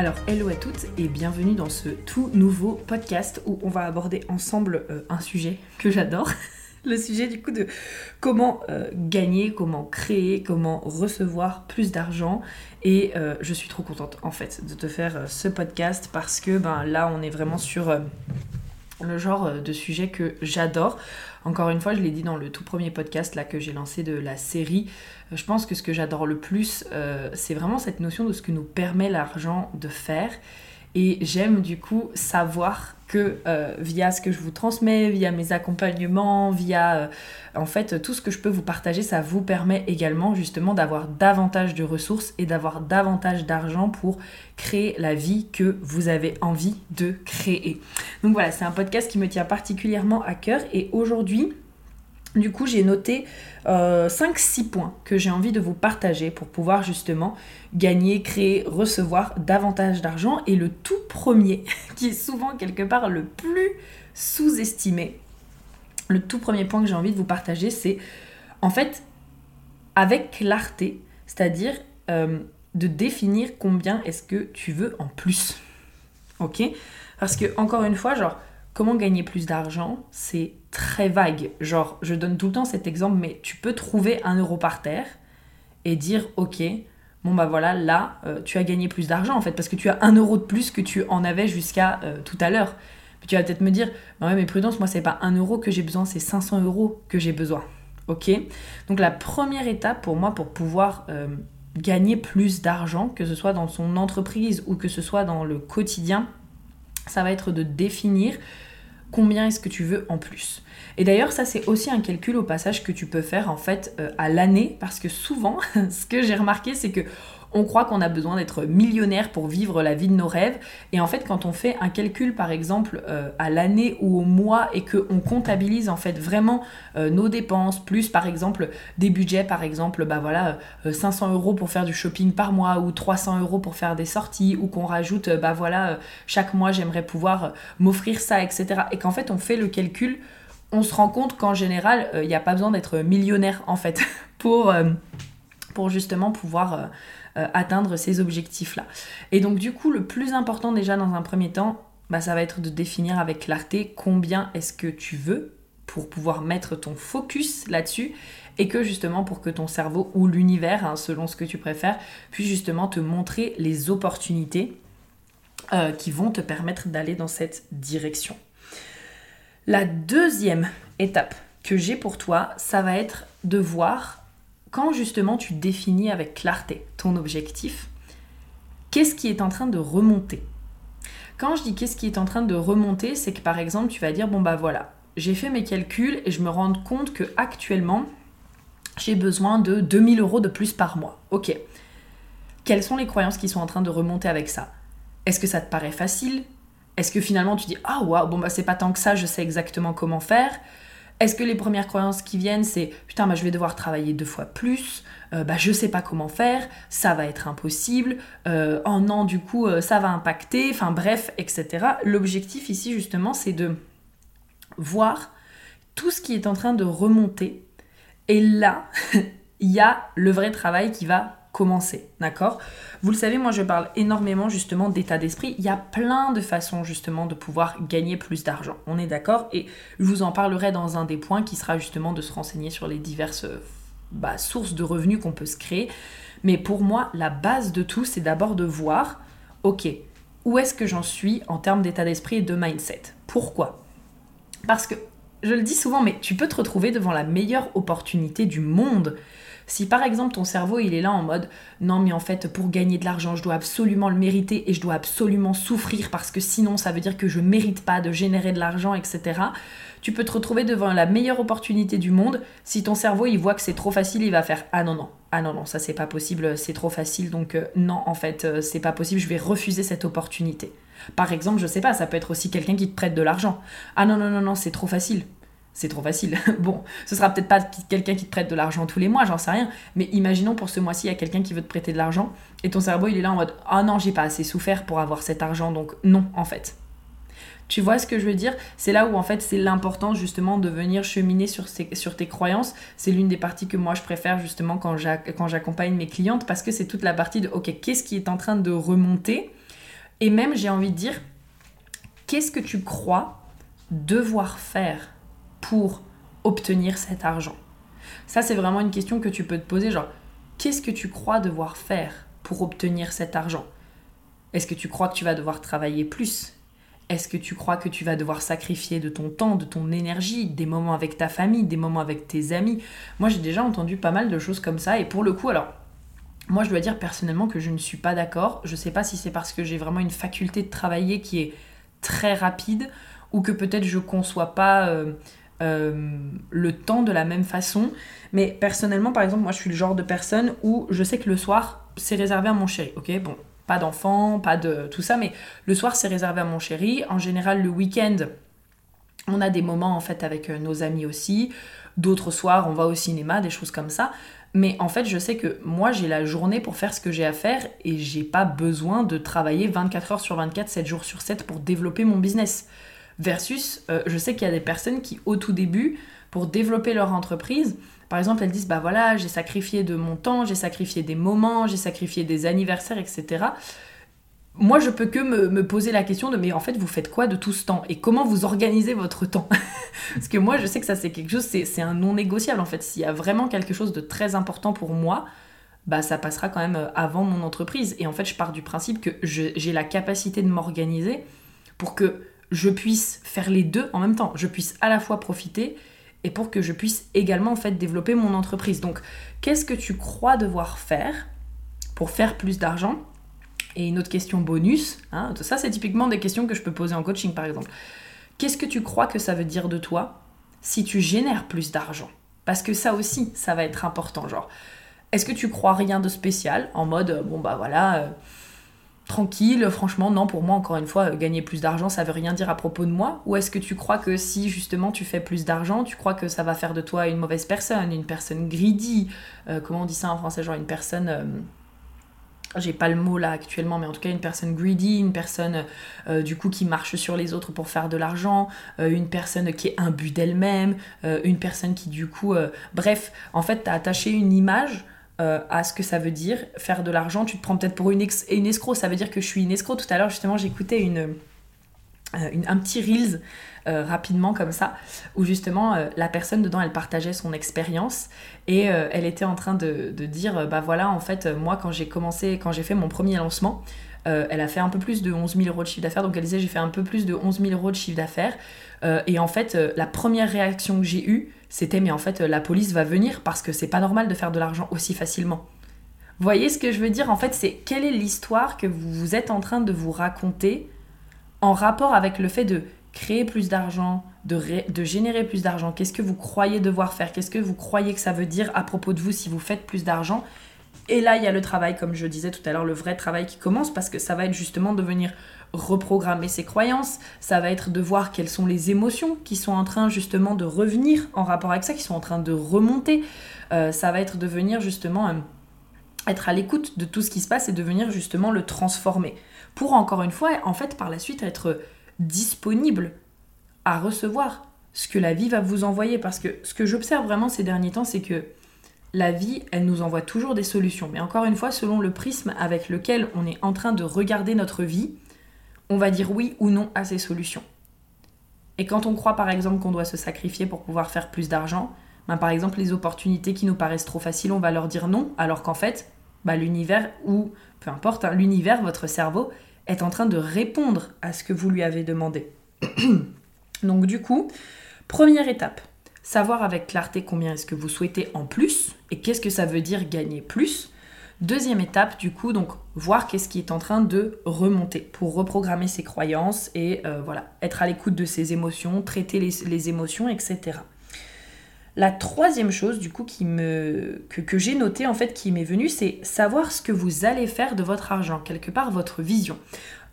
Alors, hello à toutes et bienvenue dans ce tout nouveau podcast où on va aborder ensemble euh, un sujet que j'adore. Le sujet du coup de comment euh, gagner, comment créer, comment recevoir plus d'argent. Et euh, je suis trop contente en fait de te faire ce podcast parce que ben, là on est vraiment sur le genre de sujet que j'adore. Encore une fois, je l'ai dit dans le tout premier podcast là que j'ai lancé de la série. Euh, je pense que ce que j'adore le plus, euh, c'est vraiment cette notion de ce que nous permet l'argent de faire. Et j'aime du coup savoir que euh, via ce que je vous transmets, via mes accompagnements, via euh, en fait tout ce que je peux vous partager, ça vous permet également justement d'avoir davantage de ressources et d'avoir davantage d'argent pour créer la vie que vous avez envie de créer. Donc voilà, c'est un podcast qui me tient particulièrement à cœur et aujourd'hui, du coup, j'ai noté 5-6 euh, points que j'ai envie de vous partager pour pouvoir justement gagner, créer, recevoir davantage d'argent. Et le tout premier, qui est souvent quelque part le plus sous-estimé, le tout premier point que j'ai envie de vous partager, c'est en fait avec clarté, c'est-à-dire euh, de définir combien est-ce que tu veux en plus. Ok? Parce que, encore une fois, genre, comment gagner plus d'argent, c'est très vague. Genre, je donne tout le temps cet exemple, mais tu peux trouver un euro par terre et dire, ok, bon bah voilà, là, euh, tu as gagné plus d'argent en fait, parce que tu as un euro de plus que tu en avais jusqu'à euh, tout à l'heure. tu vas peut-être me dire, bah ouais, mais prudence, moi, c'est pas un euro que j'ai besoin, c'est 500 euros que j'ai besoin. Ok? Donc, la première étape pour moi, pour pouvoir euh, gagner plus d'argent, que ce soit dans son entreprise ou que ce soit dans le quotidien, ça va être de définir combien est-ce que tu veux en plus. Et d'ailleurs, ça c'est aussi un calcul au passage que tu peux faire en fait euh, à l'année parce que souvent, ce que j'ai remarqué, c'est que on croit qu'on a besoin d'être millionnaire pour vivre la vie de nos rêves. Et en fait, quand on fait un calcul, par exemple, euh, à l'année ou au mois et qu'on comptabilise en fait vraiment euh, nos dépenses, plus par exemple des budgets, par exemple, bah voilà, 500 euh, euros pour faire du shopping par mois ou 300 euros pour faire des sorties ou qu'on rajoute, bah voilà, chaque mois j'aimerais pouvoir m'offrir ça, etc. Et qu'en fait, on fait le calcul, on se rend compte qu'en général, il n'y a pas besoin d'être millionnaire en fait pour, pour justement pouvoir euh, atteindre ces objectifs-là. Et donc du coup, le plus important déjà dans un premier temps, bah, ça va être de définir avec clarté combien est-ce que tu veux pour pouvoir mettre ton focus là-dessus et que justement pour que ton cerveau ou l'univers, hein, selon ce que tu préfères, puisse justement te montrer les opportunités euh, qui vont te permettre d'aller dans cette direction. La deuxième étape que j'ai pour toi, ça va être de voir quand justement tu définis avec clarté ton objectif, qu'est-ce qui est en train de remonter? Quand je dis qu'est-ce qui est en train de remonter, c'est que par exemple tu vas dire bon bah voilà, j'ai fait mes calculs et je me rends compte que actuellement j'ai besoin de 2000 euros de plus par mois. Ok. Quelles sont les croyances qui sont en train de remonter avec ça? Est-ce que ça te paraît facile? Est-ce que finalement tu dis ah waouh bon bah c'est pas tant que ça, je sais exactement comment faire? Est-ce que les premières croyances qui viennent, c'est putain, bah, je vais devoir travailler deux fois plus, euh, bah, je sais pas comment faire, ça va être impossible, euh, oh non, du coup, euh, ça va impacter, enfin bref, etc. L'objectif ici, justement, c'est de voir tout ce qui est en train de remonter. Et là, il y a le vrai travail qui va commencer, d'accord? Vous le savez, moi je parle énormément justement d'état d'esprit. Il y a plein de façons justement de pouvoir gagner plus d'argent. On est d'accord? Et je vous en parlerai dans un des points qui sera justement de se renseigner sur les diverses bah, sources de revenus qu'on peut se créer. Mais pour moi, la base de tout, c'est d'abord de voir, ok, où est-ce que j'en suis en termes d'état d'esprit et de mindset? Pourquoi? Parce que, je le dis souvent, mais tu peux te retrouver devant la meilleure opportunité du monde Si par exemple ton cerveau il est là en mode non mais en fait pour gagner de l'argent je dois absolument le mériter et je dois absolument souffrir parce que sinon ça veut dire que je mérite pas de générer de l'argent etc. Tu peux te retrouver devant la meilleure opportunité du monde. Si ton cerveau il voit que c'est trop facile il va faire ah non non ah non non ça c'est pas possible c'est trop facile donc euh, non en fait euh, c'est pas possible je vais refuser cette opportunité. Par exemple je sais pas ça peut être aussi quelqu'un qui te prête de l'argent. Ah non non non non c'est trop facile c'est trop facile. bon, ce sera peut-être pas quelqu'un qui te prête de l'argent tous les mois, j'en sais rien. Mais imaginons pour ce mois-ci, il y a quelqu'un qui veut te prêter de l'argent et ton cerveau il est là en mode Ah non, j'ai pas assez souffert pour avoir cet argent, donc non, en fait. Tu vois ce que je veux dire? C'est là où en fait c'est l'important justement de venir cheminer sur, sur tes croyances. C'est l'une des parties que moi je préfère justement quand j'accompagne mes clientes parce que c'est toute la partie de ok, qu'est-ce qui est en train de remonter? Et même j'ai envie de dire, qu'est-ce que tu crois devoir faire pour obtenir cet argent. Ça, c'est vraiment une question que tu peux te poser, genre, qu'est-ce que tu crois devoir faire pour obtenir cet argent? Est-ce que tu crois que tu vas devoir travailler plus? Est-ce que tu crois que tu vas devoir sacrifier de ton temps, de ton énergie, des moments avec ta famille, des moments avec tes amis? Moi, j'ai déjà entendu pas mal de choses comme ça, et pour le coup, alors, moi, je dois dire personnellement que je ne suis pas d'accord. Je sais pas si c'est parce que j'ai vraiment une faculté de travailler qui est très rapide, ou que peut-être je conçois pas... Euh, euh, le temps de la même façon. Mais personnellement, par exemple, moi je suis le genre de personne où je sais que le soir, c'est réservé à mon chéri. Ok, bon, pas d'enfant, pas de tout ça, mais le soir, c'est réservé à mon chéri. En général, le week-end, on a des moments en fait avec euh, nos amis aussi. D'autres soirs, on va au cinéma, des choses comme ça. Mais en fait, je sais que moi, j'ai la journée pour faire ce que j'ai à faire et j'ai pas besoin de travailler 24 heures sur 24, 7 jours sur 7 pour développer mon business. Versus, euh, je sais qu'il y a des personnes qui, au tout début, pour développer leur entreprise, par exemple, elles disent Bah voilà, j'ai sacrifié de mon temps, j'ai sacrifié des moments, j'ai sacrifié des anniversaires, etc. Moi, je peux que me, poser la question de Mais en fait, vous faites quoi de tout ce temps? Et comment vous organisez votre temps? Parce que moi, je sais que ça, c'est quelque chose, c'est un non négociable en fait. S'il y a vraiment quelque chose de très important pour moi, bah ça passera quand même euh, avant mon entreprise. Et en fait, je pars du principe que j'ai la capacité de m'organiser pour que je puisse faire les deux en même temps. Je puisse à la fois profiter et pour que je puisse également en fait développer mon entreprise. Donc, qu'est-ce que tu crois devoir faire pour faire plus d'argent? Et une autre question bonus, hein, ça c'est typiquement des questions que je peux poser en coaching par exemple. Qu'est-ce que tu crois que ça veut dire de toi si tu génères plus d'argent? Parce que ça aussi, ça va être important. Genre, est-ce que tu crois rien de spécial en mode, bon bah voilà... Euh, tranquille, franchement, non, pour moi, encore une fois, gagner plus d'argent, ça veut rien dire à propos de moi Ou est-ce que tu crois que si justement tu fais plus d'argent, tu crois que ça va faire de toi une mauvaise personne, une personne greedy euh, Comment on dit ça en français Genre une personne. Euh, j'ai pas le mot là actuellement, mais en tout cas une personne greedy, une personne euh, du coup qui marche sur les autres pour faire de l'argent, une personne qui est imbu d'elle-même, une personne qui du coup, bref, en fait, t'as attaché une image euh, à ce que ça veut dire faire de l'argent. Tu te prends peut-être pour une, une escroc, ça veut dire que je suis une escroc. Tout à l'heure, justement, j'écoutais une, euh, un petit Reels euh, rapidement comme ça, où justement la personne dedans, elle partageait son expérience et elle était en train de, de, dire, bah voilà, en fait, moi, quand j'ai commencé, quand j'ai fait mon premier lancement, elle a fait un peu plus de 11 000 euros de chiffre d'affaires, donc elle disait, j'ai fait un peu plus de 11 000 euros de chiffre d'affaires. et en fait, la première réaction que j'ai eue, c'était mais en fait la police va venir parce que c'est pas normal de faire de l'argent aussi facilement. Voyez ce que je veux dire? En fait, c'est quelle est l'histoire que vous êtes en train de vous raconter en rapport avec le fait de créer plus d'argent, de, de, générer plus d'argent? Qu'est-ce que vous croyez devoir faire? Qu'est-ce que vous croyez que ça veut dire à propos de vous si vous faites plus d'argent? Et là, il y a le travail, comme je disais tout à l'heure, le vrai travail qui commence parce que ça va être justement de venir reprogrammer ses croyances, ça va être de voir quelles sont les émotions qui sont en train justement de revenir en rapport avec ça, qui sont en train de remonter. Euh, ça va être de venir justement être à l'écoute de tout ce qui se passe et de venir justement le transformer. Pour encore une fois, en fait, par la suite, être disponible à recevoir ce que la vie va vous envoyer. Parce que ce que j'observe vraiment ces derniers temps, c'est que la vie, elle nous envoie toujours des solutions. Mais encore une fois, selon le prisme avec lequel on est en train de regarder notre vie, on va dire oui ou non à ces solutions. Et quand on croit par exemple qu'on doit se sacrifier pour pouvoir faire plus d'argent, ben, par exemple les opportunités qui nous paraissent trop faciles, on va leur dire non, alors qu'en fait, ben, l'univers ou peu importe, hein, l'univers, votre cerveau, est en train de répondre à ce que vous lui avez demandé. Donc du coup, première étape, savoir avec clarté combien est-ce que vous souhaitez en plus et qu'est-ce que ça veut dire gagner plus. Deuxième étape, du coup, donc voir qu'est-ce qui est en train de remonter pour reprogrammer ses croyances et euh, voilà, être à l'écoute de ses émotions, traiter les, émotions, etc. La troisième chose, du coup, qui me, que, j'ai noté, en fait, qui m'est venue, c'est savoir ce que vous allez faire de votre argent, quelque part votre vision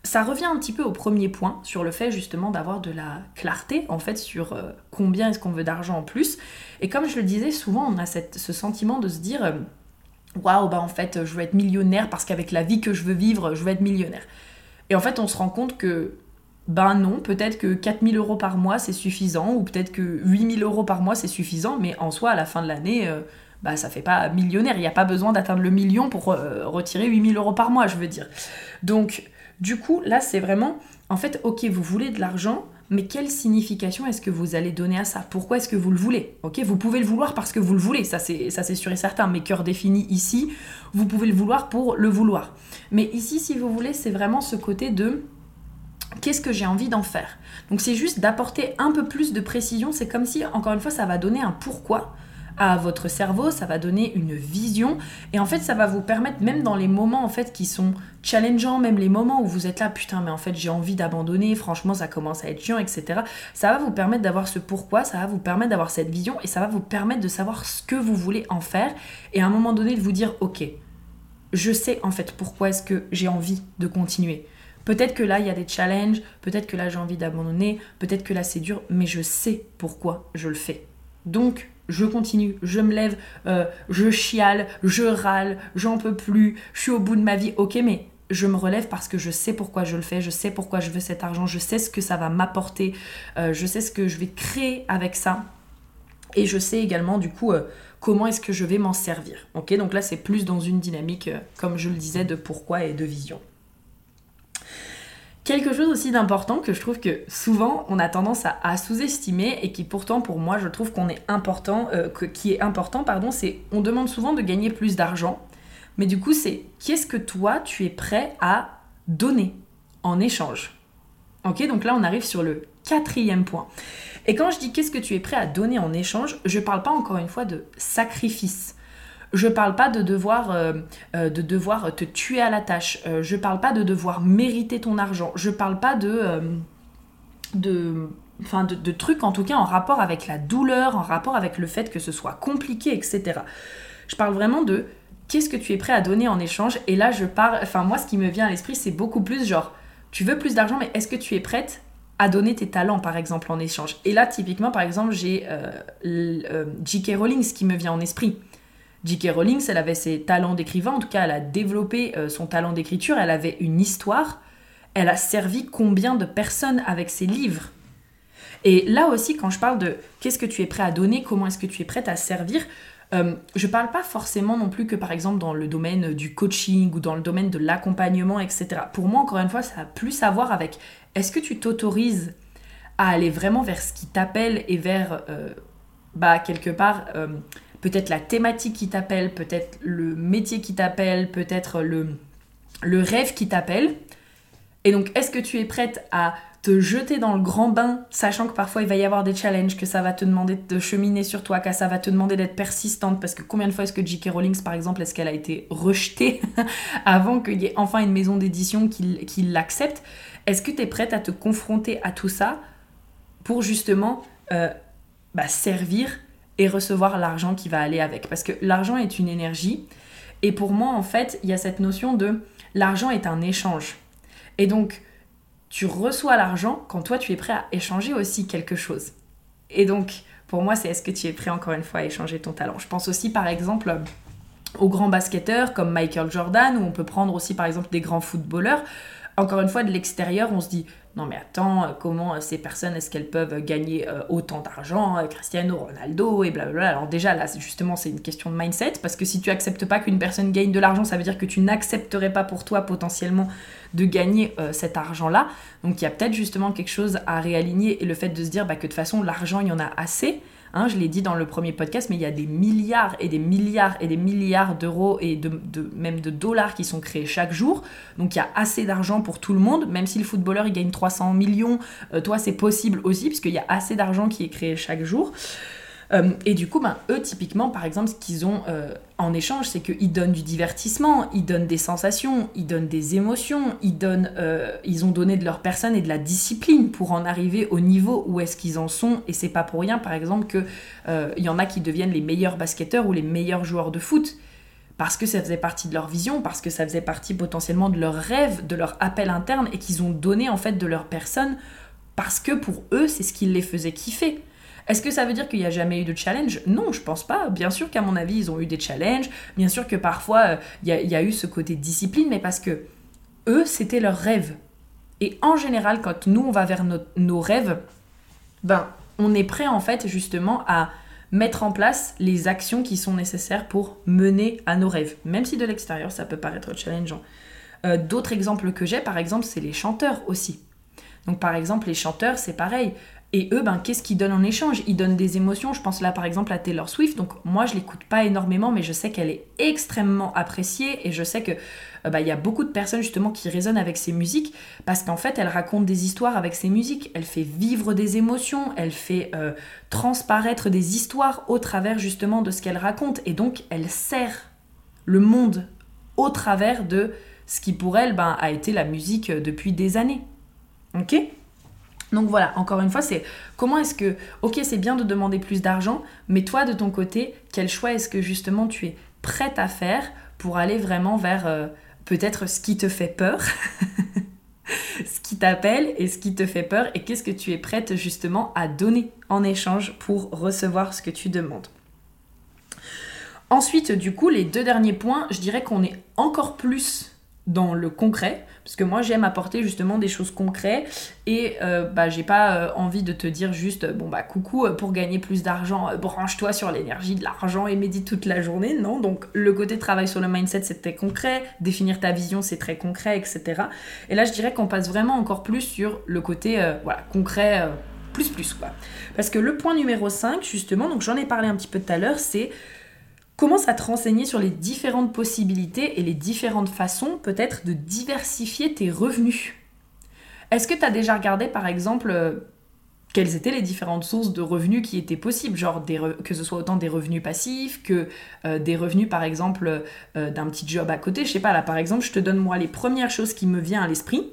ça revient un petit peu au premier point sur le fait justement d'avoir de la clarté en fait sur euh, combien est-ce qu'on veut d'argent en plus. Et comme je le disais, souvent on a ce sentiment de se dire euh, waouh, bah en fait je veux être millionnaire parce qu'avec la vie que je veux vivre, je veux être millionnaire. Et en fait on se rend compte que ben non, peut-être que 4000 euros par mois c'est suffisant ou peut-être que 8000 euros par mois c'est suffisant, mais en soi à la fin de l'année. Euh, bah, ça fait pas millionnaire, il n'y a pas besoin d'atteindre le million pour retirer 8000 euros par mois, je veux dire. Donc, du coup, là, c'est vraiment, en fait, ok, vous voulez de l'argent, mais quelle signification est-ce que vous allez donner à ça? Pourquoi est-ce que vous le voulez? Vous pouvez le vouloir parce que vous le voulez, ça c'est ça c'est sûr et certain. Mais cœur défini ici, vous pouvez le vouloir pour le vouloir. Mais ici, si vous voulez, c'est vraiment ce côté de qu'est-ce que j'ai envie d'en faire? Donc c'est juste d'apporter un peu plus de précision. C'est comme si, encore une fois, ça va donner un pourquoi à votre cerveau, ça va donner une vision et en fait ça va vous permettre même dans les moments en fait qui sont challengeants, même les moments où vous êtes là putain mais en fait j'ai envie d'abandonner, franchement ça commence à être chiant etc. Ça va vous permettre d'avoir ce pourquoi, ça va vous permettre d'avoir cette vision et ça va vous permettre de savoir ce que vous voulez en faire et à un moment donné de vous dire ok je sais en fait pourquoi est-ce que j'ai envie de continuer. Peut-être que là, il y a des challenges, peut-être que là, j'ai envie d'abandonner, peut-être que là, c'est dur, mais je sais pourquoi je le fais. Donc, je continue, je me lève, euh, je chiale, je râle, j'en peux plus, je suis au bout de ma vie, ok, mais je me relève parce que je sais pourquoi je le fais, je sais pourquoi je veux cet argent, je sais ce que ça va m'apporter, euh, je sais ce que je vais créer avec ça. Et je sais également du coup euh, comment est-ce que je vais m'en servir. Ok, donc là c'est plus dans une dynamique, comme je le disais, de pourquoi et de vision. Quelque chose aussi d'important que je trouve que souvent on a tendance à, sous-estimer et qui pourtant pour moi je trouve qu'on est important, euh, qui est important pardon, c'est on demande souvent de gagner plus d'argent, mais du coup c'est qu'est-ce que toi tu es prêt à donner en échange? Ok, donc là on arrive sur le quatrième point. Et quand je dis qu'est-ce que tu es prêt à donner en échange, je parle pas encore une fois de sacrifice. Je parle pas de devoir, euh, euh, de devoir te tuer à la tâche. Euh, je parle pas de devoir mériter ton argent. Je parle pas de, de, enfin de, trucs en tout cas en rapport avec la douleur, en rapport avec le fait que ce soit compliqué, etc. Je parle vraiment de qu'est-ce que tu es prêt à donner en échange. Et là, je parle, enfin moi, ce qui me vient à l'esprit, c'est beaucoup plus genre, tu veux plus d'argent, mais est-ce que tu es prête à donner tes talents, par exemple, en échange? Et là, typiquement, par exemple, j'ai J.K. Rowling qui me vient en esprit. J.K. Rowling, elle avait ses talents d'écrivain, en tout cas, elle a développé euh, son talent d'écriture, elle avait une histoire, elle a servi combien de personnes avec ses livres? Et là aussi, quand je parle de qu'est-ce que tu es prêt à donner, comment est-ce que tu es prête à servir, euh, je parle pas forcément non plus que par exemple dans le domaine du coaching ou dans le domaine de l'accompagnement, etc. Pour moi, encore une fois, ça a plus à voir avec est-ce que tu t'autorises à aller vraiment vers ce qui t'appelle et vers, euh, bah, quelque part, peut-être la thématique qui t'appelle, peut-être le métier qui t'appelle, peut-être le, le rêve qui t'appelle. Et donc, est-ce que tu es prête à te jeter dans le grand bain, sachant que parfois il va y avoir des challenges, que ça va te demander de cheminer sur toi, que ça va te demander d'être persistante, parce que combien de fois est-ce que J.K. Rowling, par exemple, est-ce qu'elle a été rejetée avant qu'il y ait enfin une maison d'édition qui, qui l'accepte? Est-ce que tu es prête à te confronter à tout ça pour justement euh, bah, servir et recevoir l'argent qui va aller avec. Parce que l'argent est une énergie. Et pour moi, en fait, il y a cette notion de l'argent est un échange. Et donc, tu reçois l'argent quand toi, tu es prêt à échanger aussi quelque chose. Et donc, pour moi, c'est est-ce que tu es prêt encore une fois à échanger ton talent? Je pense aussi, par exemple, aux grands basketteurs comme Michael Jordan, ou on peut prendre aussi, par exemple, des grands footballeurs. Encore une fois, de l'extérieur, on se dit, non mais attends, euh, comment euh, ces personnes, est-ce qu'elles peuvent gagner euh, autant d'argent, Cristiano Ronaldo et blablabla. Alors déjà là, justement, c'est une question de mindset, parce que si tu acceptes pas qu'une personne gagne de l'argent, ça veut dire que tu n'accepterais pas pour toi potentiellement de gagner cet argent-là. Donc il y a peut-être justement quelque chose à réaligner et le fait de se dire bah, que de toute façon l'argent, il y en a assez. Hein, je l'ai dit dans le premier podcast, mais il y a des milliards et des milliards et des milliards d'euros et de, même de dollars qui sont créés chaque jour. Donc il y a assez d'argent pour tout le monde. Même si le footballeur il gagne 300 millions, euh, toi c'est possible aussi, puisqu'il y a assez d'argent qui est créé chaque jour. Euh, et du coup, ben, eux, typiquement, par exemple, ce qu'ils ont euh, en échange, c'est qu'ils donnent du divertissement, ils donnent des sensations, ils donnent des émotions, ils, donnent, euh, ils ont donné de leur personne et de la discipline pour en arriver au niveau où est-ce qu'ils en sont. Et c'est pas pour rien, par exemple, qu'il y en a qui deviennent les meilleurs basketteurs ou les meilleurs joueurs de foot. Parce que ça faisait partie de leur vision, parce que ça faisait partie potentiellement de leur rêve, de leur appel interne, et qu'ils ont donné en fait de leur personne, parce que pour eux, c'est ce qui les faisait kiffer. Est-ce que ça veut dire qu'il n'y a jamais eu de challenge? Non, je pense pas. Bien sûr qu'à mon avis, ils ont eu des challenges. Bien sûr que parfois, euh, il y, a eu ce côté discipline, mais parce que eux, c'était leur rêve. Et en général, quand nous, on va vers nos rêves, ben, on est prêt en fait justement à mettre en place les actions qui sont nécessaires pour mener à nos rêves. Même si de l'extérieur, ça peut paraître challengeant. Euh, d'autres exemples que j'ai, par exemple, c'est les chanteurs aussi. Donc par exemple, les chanteurs, c'est pareil. Et eux, ben, qu'est-ce qu'ils donnent en échange? Ils donnent des émotions. Je pense là par exemple à Taylor Swift. Donc moi, je l'écoute pas énormément, mais je sais qu'elle est extrêmement appréciée et je sais que euh, bah, y a beaucoup de personnes justement qui résonnent avec ses musiques parce qu'en fait, elle raconte des histoires avec ses musiques. Elle fait vivre des émotions. Elle fait euh, transparaître des histoires au travers justement de ce qu'elle raconte. Et donc, elle sert le monde au travers de ce qui pour elle ben, a été la musique depuis des années. Ok? Donc voilà, encore une fois, c'est comment est-ce que, ok, c'est bien de demander plus d'argent, mais toi de ton côté, quel choix est-ce que justement tu es prête à faire pour aller vraiment vers euh, peut-être ce qui te fait peur, ce qui t'appelle et ce qui te fait peur, et qu'est-ce que tu es prête justement à donner en échange pour recevoir ce que tu demandes. Ensuite, du coup, les deux derniers points, je dirais qu'on est encore plus dans le concret, parce que moi j'aime apporter justement des choses concrètes et euh, bah j'ai pas euh, envie de te dire juste bon bah coucou euh, pour gagner plus d'argent branche-toi sur l'énergie de l'argent et médite toute la journée. Non donc le côté travail sur le mindset c'est très concret. Définir ta vision c'est très concret etc et là je dirais qu'on passe vraiment encore plus sur le côté concret plus plus quoi. Parce que le point numéro 5 justement donc j'en ai parlé un petit peu tout à l'heure c'est commence à te renseigner sur les différentes possibilités et les différentes façons peut-être de diversifier tes revenus? Est-ce que tu as déjà regardé par exemple euh, quelles étaient les différentes sources de revenus qui étaient possibles, genre que ce soit autant des revenus passifs que euh, des revenus par exemple euh, d'un petit job à côté? Je sais pas, là par exemple, je te donne moi les premières choses qui me viennent à l'esprit.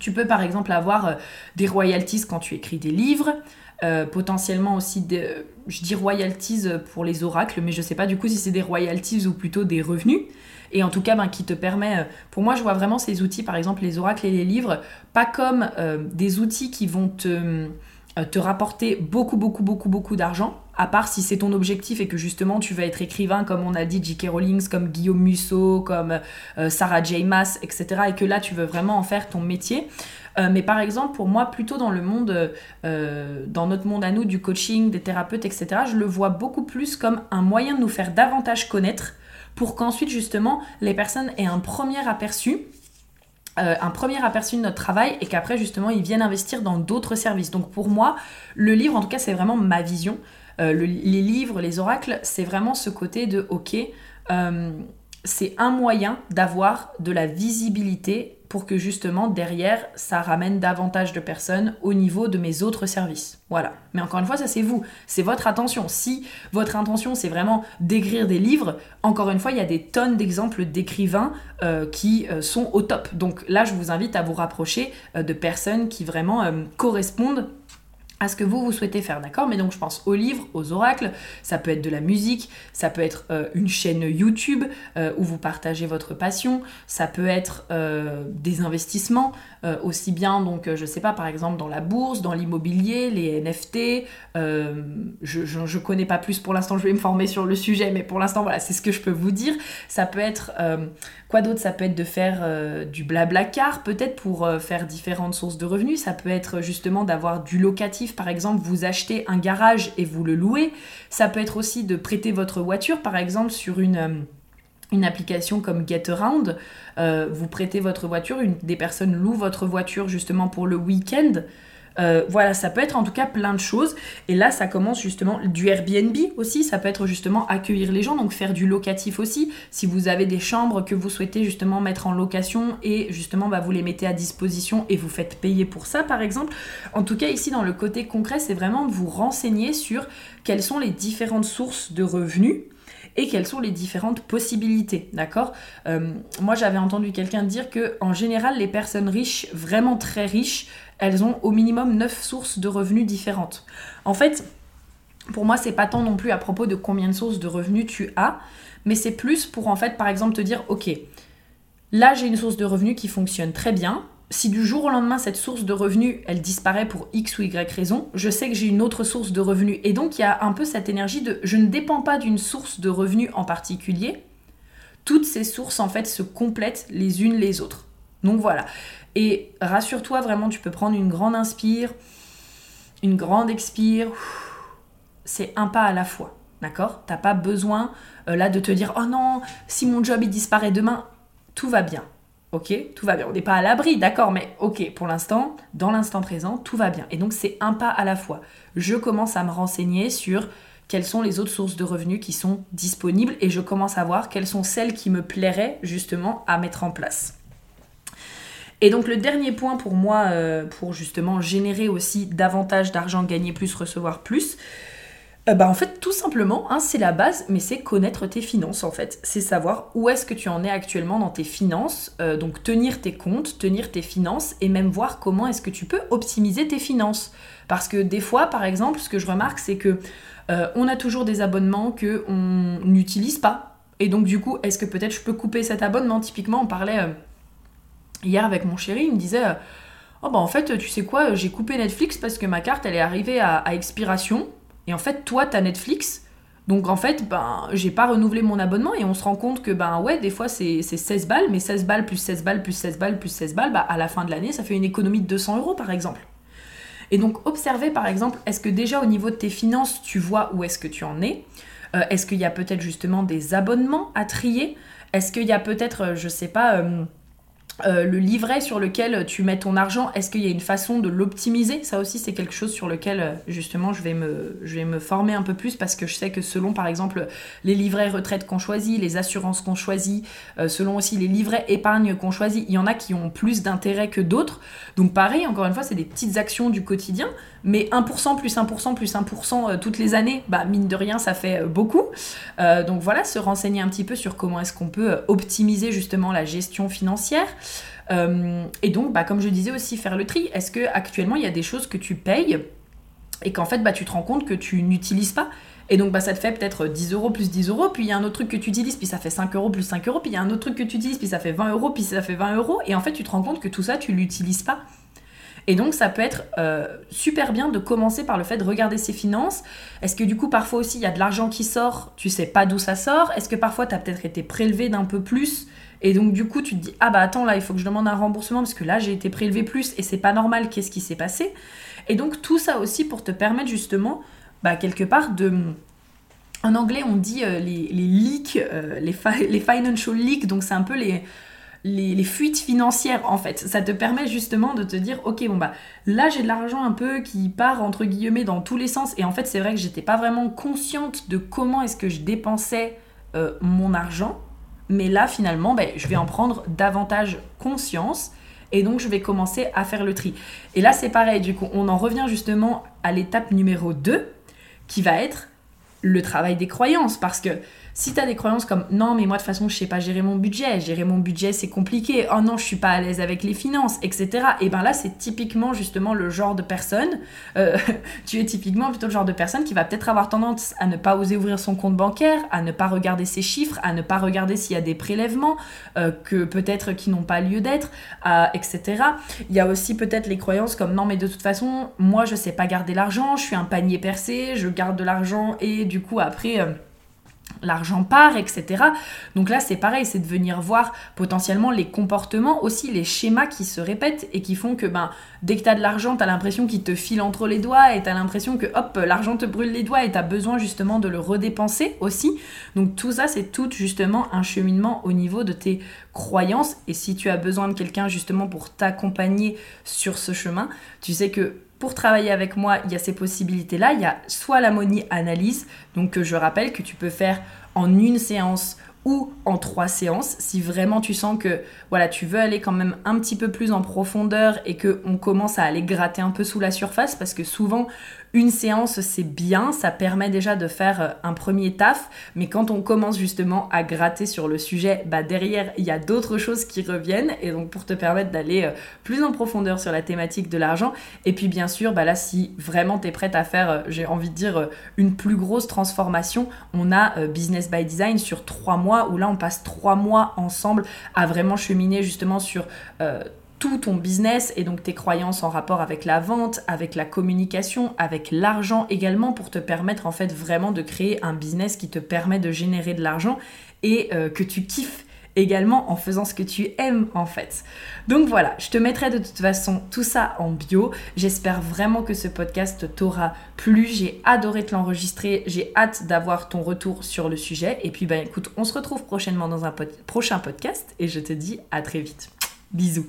Tu peux par exemple avoir des royalties quand tu écris des livres, euh, potentiellement aussi, des, je dis royalties pour les oracles, mais je sais pas du coup si c'est des royalties ou plutôt des revenus. Et en tout cas, ben, qui te permet, euh, pour moi, je vois vraiment ces outils, par exemple les oracles et les livres, pas comme euh, des outils qui vont te, te rapporter beaucoup, beaucoup, beaucoup, beaucoup d'argent, à part si c'est ton objectif et que justement tu vas être écrivain comme on a dit J.K. Rowling, comme Guillaume Musso, comme Sarah J. Maas, etc. Et que là tu veux vraiment en faire ton métier. Euh, mais par exemple, pour moi, plutôt dans le monde, euh, dans notre monde à nous, du coaching, des thérapeutes, etc., je le vois beaucoup plus comme un moyen de nous faire davantage connaître pour qu'ensuite, justement, les personnes aient un premier aperçu euh, un premier aperçu de notre travail et qu'après justement ils viennent investir dans d'autres services. Donc pour moi, le livre, en tout cas c'est vraiment ma vision. les livres, les oracles, c'est vraiment ce côté de ok, c'est un moyen d'avoir de la visibilité pour que justement derrière ça ramène davantage de personnes au niveau de mes autres services. Voilà. Mais encore une fois, ça c'est vous, c'est votre attention. Si votre intention c'est vraiment d'écrire des livres, encore une fois, il y a des tonnes d'exemples d'écrivains euh, qui euh, sont au top. Donc là, je vous invite à vous rapprocher euh, de personnes qui vraiment correspondent à ce que vous, vous souhaitez faire, d'accord? Mais donc je pense aux livres, aux oracles, ça peut être de la musique, ça peut être euh, une chaîne YouTube euh, où vous partagez votre passion, ça peut être euh, des investissements, aussi bien donc je sais pas par exemple dans la bourse, dans l'immobilier, les NFT, je, je, connais pas plus pour l'instant, je vais me former sur le sujet, mais pour l'instant voilà, c'est ce que je peux vous dire. Ça peut être Quoi d'autre? Ça peut être de faire du blabla car, peut-être pour faire différentes sources de revenus. Ça peut être justement d'avoir du locatif, par exemple, vous achetez un garage et vous le louez. Ça peut être aussi de prêter votre voiture, par exemple, sur une euh, application comme GetAround, vous prêtez votre voiture, des personnes louent votre voiture justement pour le week-end. Euh, voilà, ça peut être en tout cas plein de choses. Et là, ça commence justement du Airbnb aussi. Ça peut être justement accueillir les gens, donc faire du locatif aussi. Si vous avez des chambres que vous souhaitez justement mettre en location et justement bah, vous les mettez à disposition et vous faites payer pour ça, par exemple. En tout cas, ici, dans le côté concret, c'est vraiment vous renseigner sur quelles sont les différentes sources de revenus et quelles sont les différentes possibilités, d'accord? Euh, Moi, j'avais entendu quelqu'un dire que en général, les personnes riches, vraiment très riches, elles ont au minimum 9 sources de revenus différentes. En fait, pour moi, c'est pas tant non plus à propos de combien de sources de revenus tu as, mais c'est plus pour en fait, par exemple, te dire, ok, là j'ai une source de revenus qui fonctionne très bien. Si du jour au lendemain cette source de revenus elle disparaît pour X ou Y raison, je sais que j'ai une autre source de revenus. Et donc il y a un peu cette énergie de je ne dépends pas d'une source de revenus en particulier. Toutes ces sources en fait se complètent les unes les autres. Donc voilà. Et rassure-toi, vraiment, tu peux prendre une grande inspire, une grande expire. C'est un pas à la fois. D'accord? T'as pas besoin euh, là de te dire oh non, si mon job il disparaît demain, tout va bien. Ok, tout va bien. On n'est pas à l'abri, d'accord, mais ok, pour l'instant, dans l'instant présent, tout va bien. Et donc c'est un pas à la fois. Je commence à me renseigner sur quelles sont les autres sources de revenus qui sont disponibles et je commence à voir quelles sont celles qui me plairaient justement à mettre en place. Et donc le dernier point pour moi, euh, pour justement générer aussi davantage d'argent, gagner plus, recevoir plus, euh, bah en fait tout simplement, hein, c'est la base, mais c'est connaître tes finances en fait. C'est savoir où est-ce que tu en es actuellement dans tes finances, euh, donc tenir tes comptes, tenir tes finances, et même voir comment est-ce que tu peux optimiser tes finances. Parce que des fois, par exemple, ce que je remarque, c'est que on a toujours des abonnements que on n'utilise pas. Et donc du coup, est-ce que peut-être je peux couper cet abonnement? Typiquement, on parlait hier avec mon chéri, il me disait euh, Oh bah en fait, tu sais quoi, j'ai coupé Netflix parce que ma carte elle est arrivée à, expiration. Et en fait, toi, t'as Netflix. Donc en fait, ben, j'ai pas renouvelé mon abonnement et on se rend compte que ben ouais, des fois c'est 16 balles, mais 16 balles plus 16 balles plus 16 balles plus 16 balles, bah, à la fin de l'année, ça fait une économie de 200 euros par exemple. Et donc observer par exemple, est-ce que déjà au niveau de tes finances, tu vois où est-ce que tu en es? Euh, Est-ce qu'il y a peut-être justement des abonnements à trier? Est-ce qu'il y a peut-être, euh, je sais pas... Euh, le livret sur lequel tu mets ton argent, est-ce qu'il y a une façon de l'optimiser? Ça aussi, c'est quelque chose sur lequel, euh, justement, je vais, me, je vais me former un peu plus parce que je sais que selon, par exemple, les livrets retraite qu'on choisit, les assurances qu'on choisit, euh, selon aussi les livrets épargne qu'on choisit, il y en a qui ont plus d'intérêt que d'autres. Donc, pareil, encore une fois, c'est des petites actions du quotidien, mais 1% plus 1% plus 1% toutes les années, bah, mine de rien, ça fait beaucoup. donc, voilà, se renseigner un petit peu sur comment est-ce qu'on peut optimiser justement la gestion financière. Euh, et donc, bah, comme je disais aussi, faire le tri. Est-ce que actuellement il y a des choses que tu payes et qu'en fait bah, tu te rends compte que tu n'utilises pas? Et donc, bah, ça te fait peut-être 10 euros plus 10 euros, puis il y a un autre truc que tu utilises, puis ça fait 5 euros plus 5 euros, puis il y a un autre truc que tu utilises, puis ça fait 20 euros, puis ça fait 20 euros. Et en fait, tu te rends compte que tout ça, tu l'utilises pas. Et donc, ça peut être euh, super bien de commencer par le fait de regarder ses finances. Est-ce que du coup, parfois aussi, il y a de l'argent qui sort, tu sais pas d'où ça sort? Est-ce que parfois, tu as peut-être été prélevé d'un peu plus? Et donc du coup, tu te dis ah bah attends là, il faut que je demande un remboursement parce que là j'ai été prélevé plus et c'est pas normal. Qu'est-ce qui s'est passé? Et donc tout ça aussi pour te permettre justement, bah quelque part de en anglais, on dit euh, les, leaks, euh, les, les, financial leaks, donc c'est un peu les, les, fuites financières en fait. Ça te permet justement de te dire, ok, bon bah là j'ai de l'argent un peu qui part entre guillemets dans tous les sens, et en fait c'est vrai que j'étais pas vraiment consciente de comment est-ce que je dépensais euh, mon argent. Mais là, finalement, ben, je vais en prendre davantage conscience et donc je vais commencer à faire le tri. Et là, c'est pareil, du coup, on en revient justement à l'étape numéro 2 qui va être le travail des croyances parce que si tu des croyances comme non, mais moi de toute façon, je sais pas gérer mon budget, gérer mon budget c'est compliqué, oh non, je suis pas à l'aise avec les finances, etc. Et ben là, c'est typiquement justement le genre de personne, euh, tu es typiquement plutôt le genre de personne qui va peut-être avoir tendance à ne pas oser ouvrir son compte bancaire, à ne pas regarder ses chiffres, à ne pas regarder s'il y a des prélèvements euh, que peut-être qui n'ont pas lieu d'être, etc. Il y a aussi peut-être les croyances comme non, mais de toute façon, moi je sais pas garder l'argent, je suis un panier percé, je garde de l'argent et du coup après. L'argent part, etc. Donc là, c'est pareil, c'est de venir voir potentiellement les comportements, aussi les schémas qui se répètent et qui font que ben, dès que tu as de l'argent, tu as l'impression qu'il te file entre les doigts et tu as l'impression que hop, l'argent te brûle les doigts et tu as besoin justement de le redépenser aussi. Donc tout ça, c'est tout justement un cheminement au niveau de tes croyances. Et si tu as besoin de quelqu'un justement pour t'accompagner sur ce chemin, tu sais que pour travailler avec moi, il y a ces possibilités-là. Il y a soit la money analyse, donc je rappelle que tu peux faire en une séance ou en trois séances si vraiment tu sens que voilà tu veux aller quand même un petit peu plus en profondeur et que on commence à aller gratter un peu sous la surface parce que souvent une séance c'est bien ça permet déjà de faire euh, un premier taf mais quand on commence justement à gratter sur le sujet bah derrière il y a d'autres choses qui reviennent et donc pour te permettre d'aller euh, plus en profondeur sur la thématique de l'argent et puis bien sûr bah là si vraiment tu es prête à faire euh, j'ai envie de dire une plus grosse transformation on a business by design sur trois mois où là on passe trois mois ensemble à vraiment cheminer justement sur tout ton business et donc tes croyances en rapport avec la vente, avec la communication, avec l'argent également pour te permettre en fait vraiment de créer un business qui te permet de générer de l'argent et euh, que tu kiffes également en faisant ce que tu aimes en fait. Donc voilà, je te mettrai de toute façon tout ça en bio. J'espère vraiment que ce podcast t'aura plu. J'ai adoré te l'enregistrer. J'ai hâte d'avoir ton retour sur le sujet. Et puis ben écoute, on se retrouve prochainement dans un prochain podcast et je te dis à très vite. Bisous.